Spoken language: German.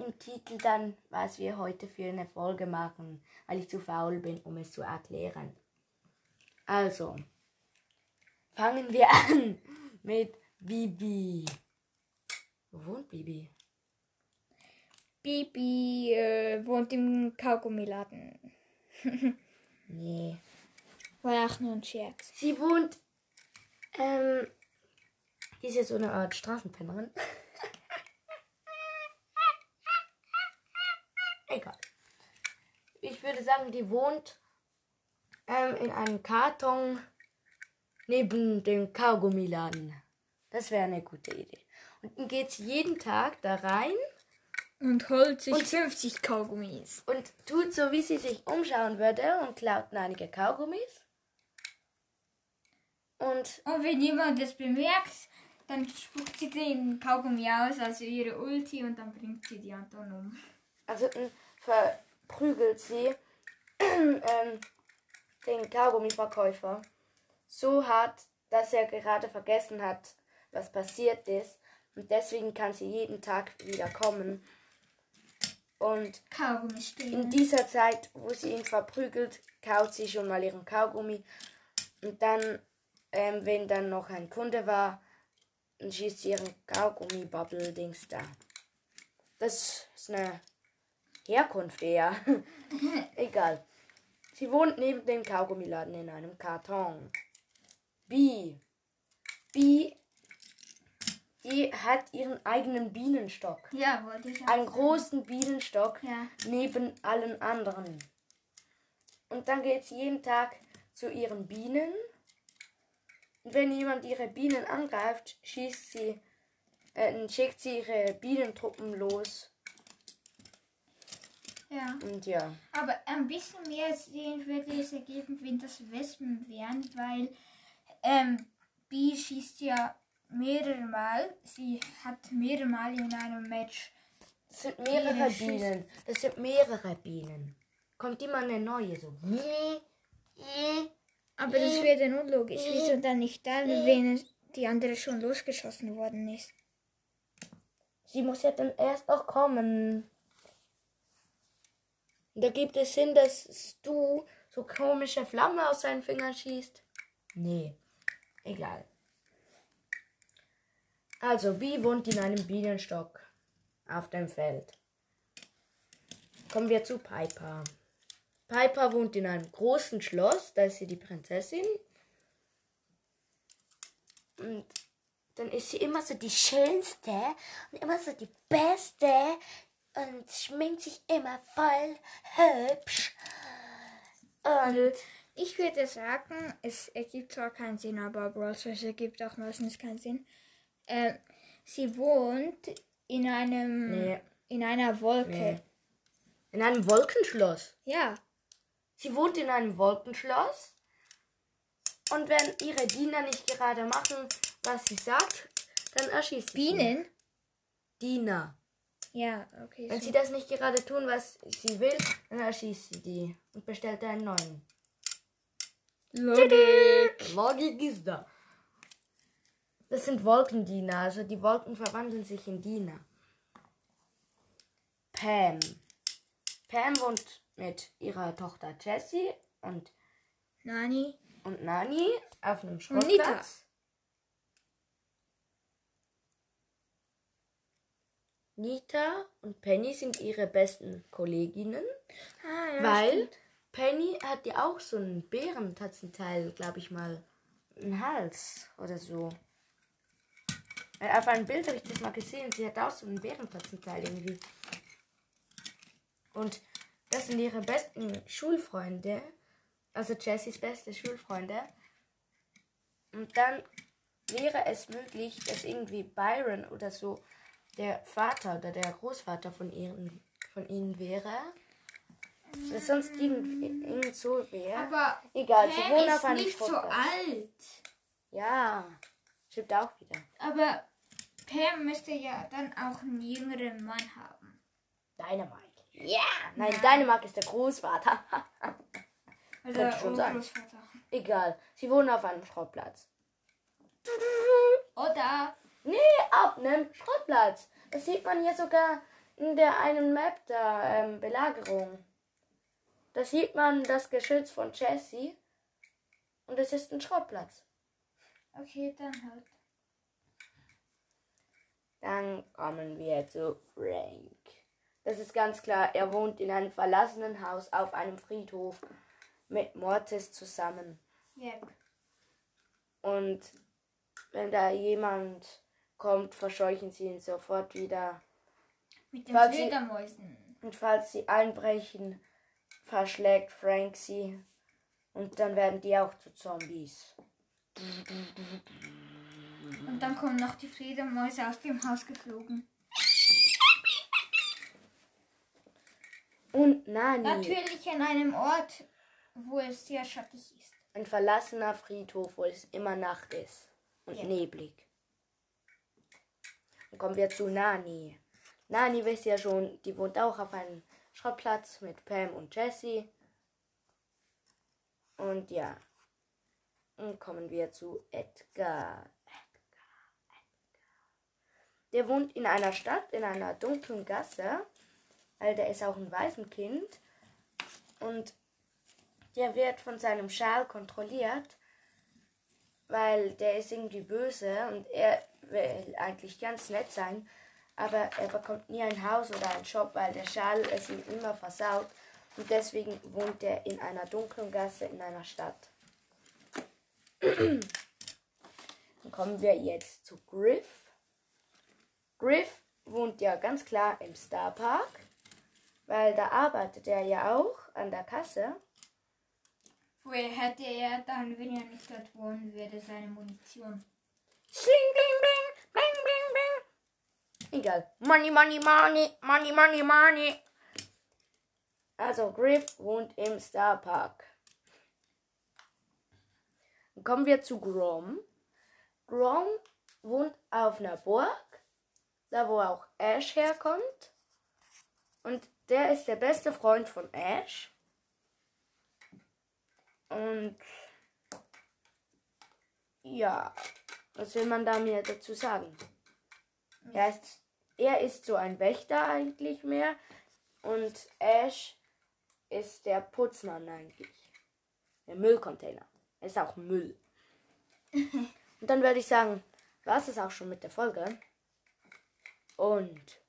im Titel dann, was wir heute für eine Folge machen, weil ich zu faul bin, um es zu erklären. Also, fangen wir an mit Bibi. Wo wohnt Bibi? Bibi äh, wohnt im Kaugummiladen. Nee. War auch nur ein Scherz. Sie wohnt, ähm, die ist ja so eine Art Straßenpennerin. Egal. Ich würde sagen, die wohnt ähm, in einem Karton neben dem Kaugummiladen. Das wäre eine gute Idee. Und dann geht sie jeden Tag da rein Und holt sich Und- 50 Kaugummis. und tut so, wie sie sich umschauen würde und klaut einige Kaugummis. Und Und wenn jemand das bemerkt, dann spuckt sie den Kaugummi aus, also ihre Ulti, und dann bringt sie die Anton um. Also dann verprügelt sie ähm, den Kaugummiverkäufer so hart, dass er gerade vergessen hat, was passiert ist. Und deswegen kann sie jeden Tag wieder kommen. Und in dieser Zeit, wo sie ihn verprügelt, kaut sie schon mal ihren Kaugummi. Und dann, ähm, wenn dann noch ein Kunde war, dann schießt sie ihren Kaugummi-Bubble-Dings da. Das ist eine Herkunft eher. Egal. Sie wohnt neben dem Kaugummiladen in einem Karton. B. B. Die hat ihren eigenen Bienenstock. Ja, wollte ich auch Einen sagen. großen Bienenstock Ja. neben allen anderen. Und dann geht sie jeden Tag zu ihren Bienen. Und wenn jemand ihre Bienen angreift, schießt sie, äh, schickt sie ihre Bienentruppen los. Ja. Und ja. Aber ein bisschen mehr sehen würde es ergeben, wenn das Wespen wären, weil ähm, Bee schießt ja mehrere Mal. Sie hat mehrere Mal in einem Match. Das sind mehrere Bienen. Das sind mehrere Bienen. Kommt immer eine neue so. Aber das wäre dann unlogisch. Wieso dann nicht dann, wenn die andere schon losgeschossen worden ist? Sie muss ja dann erst auch kommen. Da gibt es Sinn, dass du so komische Flamme aus seinen Fingern schießt. Nee, egal. Also, Bee wohnt in einem Bienenstock auf dem Feld. Kommen wir zu Piper. Piper wohnt in einem großen Schloss, da ist sie die Prinzessin. Und dann ist sie immer so die Schönste und immer so die Beste und schminkt sich immer voll hübsch. Und Ich würde sagen, es ergibt zwar keinen Sinn, aber Brawl Stars ergibt auch meistens keinen Sinn. Ähm, sie wohnt in einem nee, in einer Wolke. nee. In einem Wolkenschloss. Ja. Sie wohnt in einem Wolkenschloss. Und wenn ihre Diener nicht gerade machen, was sie sagt, dann erschießt sie Bienen? sie. Diener. Ja, okay. Wenn So. sie das nicht gerade tun, was sie will, dann erschießt sie die und bestellt einen neuen. Logik. Logik ist da. Das sind Wolkendiener, also die Wolken verwandeln sich in Diener. Pam. Pam wohnt mit ihrer Tochter Jessie und, Nani? und Nani auf einem. Schrottplatz. Nita und Penny sind ihre besten Kolleginnen. Ah, ja, Weil stimmt. Penny hat ja auch so einen Bärentatzenteil, glaube ich mal, im Hals oder so. Äh, Auf einem Bild habe ich das mal gesehen. Sie hat auch so einen Bärentatzenteil irgendwie. Und das sind ihre besten Schulfreunde. Also Jessies beste Schulfreunde. Und dann wäre es möglich, dass irgendwie Byron oder so der Vater oder der Großvater von ihnen, von ihnen wäre. Dass sonst irgendwie irgend so wäre. Aber Egal, sie wohnen ist auf einem nicht so Schrottplatz. alt. Ja, stimmt auch wieder. Aber Pam müsste ja dann auch einen jüngeren Mann haben. Dynamite. Ja! Nein, Dynamite ist der Großvater. Also Könnte schon sein. Urgroßvater. Egal, sie wohnen auf einem Schrottplatz. Oder Nee, auf einem Schrottplatz. Das sieht man hier sogar in der einen Map da, ähm, Belagerung. Da sieht man das Geschütz von Jesse. Und es ist ein Schrottplatz. Okay, dann halt. Dann kommen wir zu Frank. Das ist ganz klar, er wohnt in einem verlassenen Haus auf einem Friedhof mit Mortis zusammen. Yep. Und wenn da jemand kommt, verscheuchen sie ihn sofort wieder. Mit den Falls sie- Fledermäusen. Und falls sie einbrechen, verschlägt Frank sie. Und dann werden die auch zu Zombies. Und dann kommen noch die Fledermäuse aus dem Haus geflogen. Und Nani, Natürlich an einem Ort, wo es sehr schattig ist. ein verlassener Friedhof, wo es immer Nacht ist und Ja. neblig. Kommen wir zu Nani. Nani wisst ja schon, die wohnt auch auf einem Schrottplatz mit Pam und Jesse. Und ja, dann kommen wir zu Edgar. Edgar, Edgar. Der wohnt in einer Stadt, in einer dunklen Gasse. Weil der ist auch ein Waisenkind. Und der wird von seinem Schal kontrolliert, weil der ist irgendwie böse und er will eigentlich ganz nett sein, aber er bekommt nie ein Haus oder einen Job, weil der Schal es ihm immer versaut und deswegen wohnt er in einer dunklen Gasse in einer Stadt. Dann kommen wir jetzt zu Griff. Griff wohnt ja ganz klar im Star Park, weil da arbeitet er ja auch an der Kasse. Woher hätte er dann, wenn er nicht dort wohnen würde, seine Munition? Schling, bling, bling, bling, bling, bling. Egal. Money, money, money, money, money, money. Also Griff wohnt im Star Park. Kommen wir zu Grom. Grom wohnt auf einer Burg, da wo auch Ash herkommt. Und der ist der beste Freund von Ash. Und ja, was will man da mir dazu sagen? Er ist, er ist so ein Wächter eigentlich mehr und Ash ist der Putzmann eigentlich. Der Müllcontainer. Er ist auch Müll. und dann würde ich sagen, war es auch schon mit der Folge. Und